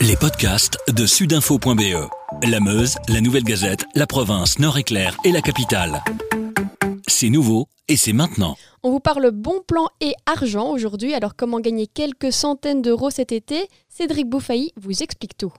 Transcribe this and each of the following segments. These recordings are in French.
Les podcasts de sudinfo.be. La Meuse, la Nouvelle Gazette, la province, Nord-Éclair et la capitale. C'est nouveau et c'est maintenant. On vous parle bon plan et argent aujourd'hui, alors comment gagner quelques centaines d'euros cet été? Cédric Bouffailly vous explique tout.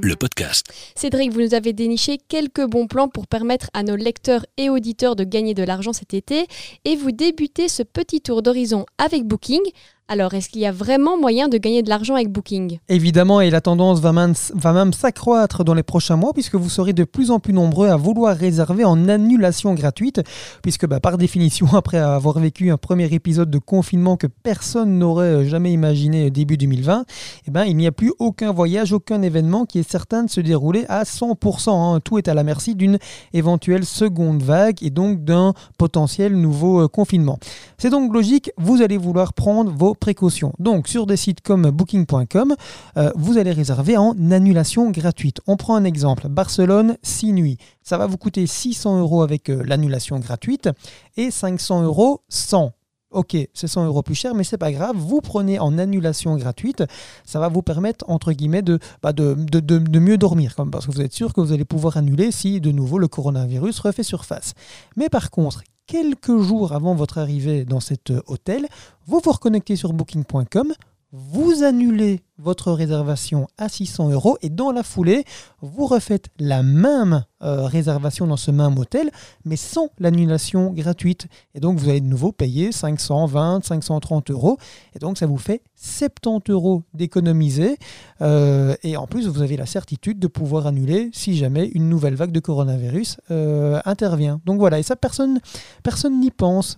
Le podcast. Cédric, vous nous avez déniché quelques bons plans pour permettre à nos lecteurs et auditeurs de gagner de l'argent cet été et vous débutez ce petit tour d'horizon avec Booking. Alors, est-ce qu'il y a vraiment moyen de gagner de l'argent avec Booking? Évidemment, et la tendance va même, s'accroître dans les prochains mois, puisque vous serez de plus en plus nombreux à vouloir réserver en annulation gratuite, puisque bah, par définition, après avoir vécu un premier épisode de confinement que personne n'aurait jamais imaginé début 2020, eh ben, il n'y a plus aucun voyage, aucun événement qui est certain de se dérouler à 100%. Hein. Tout est à la merci d'une éventuelle seconde vague et donc d'un potentiel nouveau euh, confinement. C'est donc logique, vous allez vouloir prendre vos précautions. Donc sur des sites comme booking.com, euh, vous allez réserver en annulation gratuite. On prend un exemple, Barcelone 6 nuits. Ça va vous coûter 600 euros avec euh, l'annulation gratuite et 500 euros sans. Ok, c'est 100 euros plus cher, mais c'est pas grave. Vous prenez en annulation gratuite, ça va vous permettre entre guillemets de, bah mieux dormir, parce que vous êtes sûr que vous allez pouvoir annuler si de nouveau le coronavirus refait surface. Mais par contre, quelques jours avant votre arrivée dans cet euh, hôtel, vous vous reconnectez sur booking.com, vous annulez votre réservation à 600 euros et dans la foulée, vous refaites la même euh, réservation dans ce même hôtel, mais sans l'annulation gratuite. Et donc, vous allez de nouveau payer 520, 530 euros. Et donc, ça vous fait 70 euros d'économiser. Euh, et en plus, vous avez la certitude de pouvoir annuler si jamais une nouvelle vague de coronavirus euh, intervient. Donc voilà, et ça, personne personne n'y pense.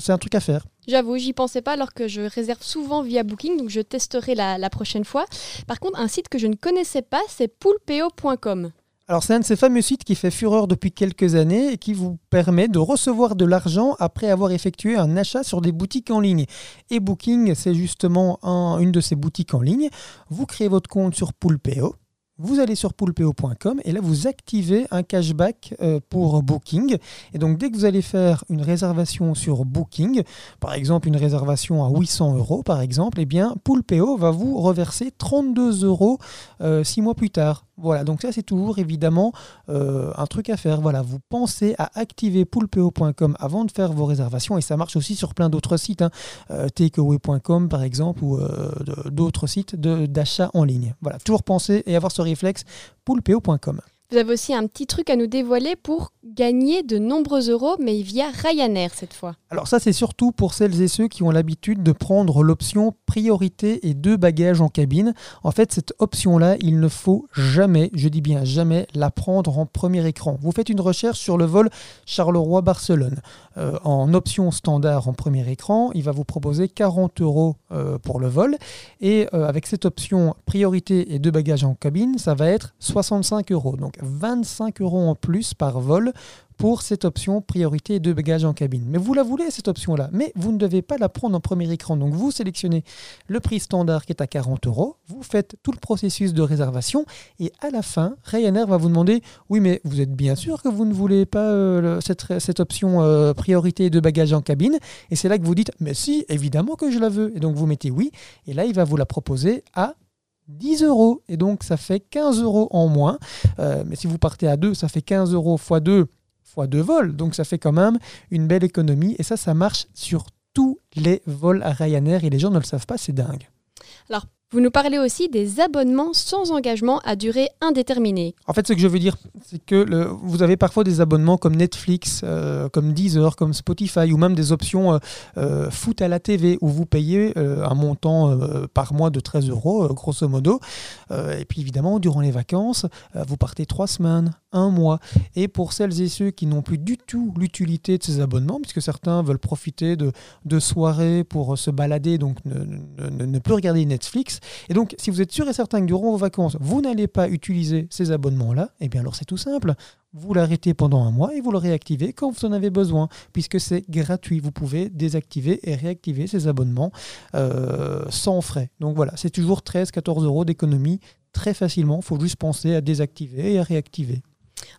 c'est un truc à faire. J'avoue, j'y pensais pas alors que je réserve souvent via Booking, donc je testerai la, prochaine fois. Par contre, un site que je ne connaissais pas, c'est poolpeo.com. Alors c'est un de ces fameux sites qui fait fureur depuis quelques années et qui vous permet de recevoir de l'argent après avoir effectué un achat sur des boutiques en ligne. Et Booking, c'est justement une de ces boutiques en ligne. Vous créez votre compte sur Poolpeo vous allez sur poolpo.com et là vous activez un cashback euh, pour Booking. Et donc dès que vous allez faire une réservation sur Booking, par exemple une réservation à 800 euros par exemple, eh bien Poolpo va vous reverser 32 euros 6 euh, mois plus tard. Voilà, donc ça c'est toujours évidemment euh, un truc à faire. Voilà, vous pensez à activer poolpo.com avant de faire vos réservations et ça marche aussi sur plein d'autres sites, hein. takeaway.com par exemple ou d'autres sites d'achat en ligne. Voilà, toujours penser et avoir ce réflexe poulpeo.com. Vous avez aussi un petit truc à nous dévoiler pour gagner de nombreux euros, mais via Ryanair cette fois. Alors ça, c'est surtout pour celles et ceux qui ont l'habitude de prendre l'option priorité et deux bagages en cabine. En fait, cette option-là, il ne faut jamais, je dis bien jamais, la prendre en premier écran. Vous faites une recherche sur le vol Charleroi-Barcelone. Euh, en option standard en premier écran, il va vous proposer 40 euros euh, pour le vol. Et euh, avec cette option priorité et deux bagages en cabine, ça va être 65 euros. Donc 25 euros en plus par vol pour cette option priorité de bagages en cabine. Mais vous la voulez cette option-là, mais vous ne devez pas la prendre en premier écran. Donc vous sélectionnez le prix standard qui est à 40 euros, vous faites tout le processus de réservation. Et à la fin, Ryanair va vous demander oui mais vous êtes bien sûr que vous ne voulez pas euh, cette, cette, option euh, priorité de bagages en cabine et c'est là que vous dites mais si évidemment que je la veux et donc vous mettez oui et là il va vous la proposer à 10 euros. Et donc, ça fait 15 euros en moins. Euh, mais si vous partez à 2, ça fait 15 euros x 2 fois 2 vols. Donc, ça fait quand même une belle économie. Et ça, ça marche sur tous les vols à Ryanair. Et les gens ne le savent pas, c'est dingue. Alors, vous nous parlez aussi des abonnements sans engagement à durée indéterminée. En fait, ce que je veux dire, c'est que le, vous avez parfois des abonnements comme Netflix, euh, comme Deezer, comme Spotify, ou même des options euh, euh, foot à la TV, où vous payez un montant par mois de 13 euros, grosso modo. et puis évidemment, durant les vacances, vous partez trois semaines, un mois. Et pour celles et ceux qui n'ont plus du tout l'utilité de ces abonnements, puisque certains veulent profiter de, soirées pour se balader, donc ne plus regarder Netflix, et donc, si vous êtes sûr et certain que durant vos vacances, vous n'allez pas utiliser ces abonnements-là, eh bien alors c'est tout simple. Vous l'arrêtez pendant un mois et vous le réactivez quand vous en avez besoin, puisque c'est gratuit. Vous pouvez désactiver et réactiver ces abonnements euh, sans frais. Donc voilà, c'est toujours 13-14 euros d'économie très facilement. Il faut juste penser à désactiver et à réactiver.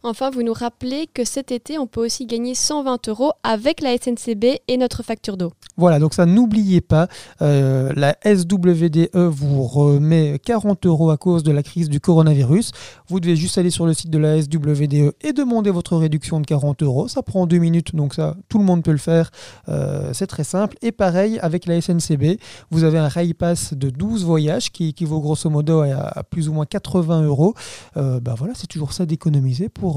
Enfin, vous nous rappelez que cet été, on peut aussi gagner 120 euros avec la SNCB et notre facture d'eau. Voilà, donc ça n'oubliez pas, euh, la SWDE vous remet 40 euros à cause de la crise du coronavirus. Vous devez juste aller sur le site de la SWDE et demander votre réduction de 40 euros. Ça prend deux minutes, donc ça, tout le monde peut le faire. Euh, c'est très simple. Et pareil avec la SNCB, vous avez un rail pass de 12 voyages qui équivaut grosso modo à, plus ou moins 80 euros. Bah voilà, c'est toujours ça d'économiser pour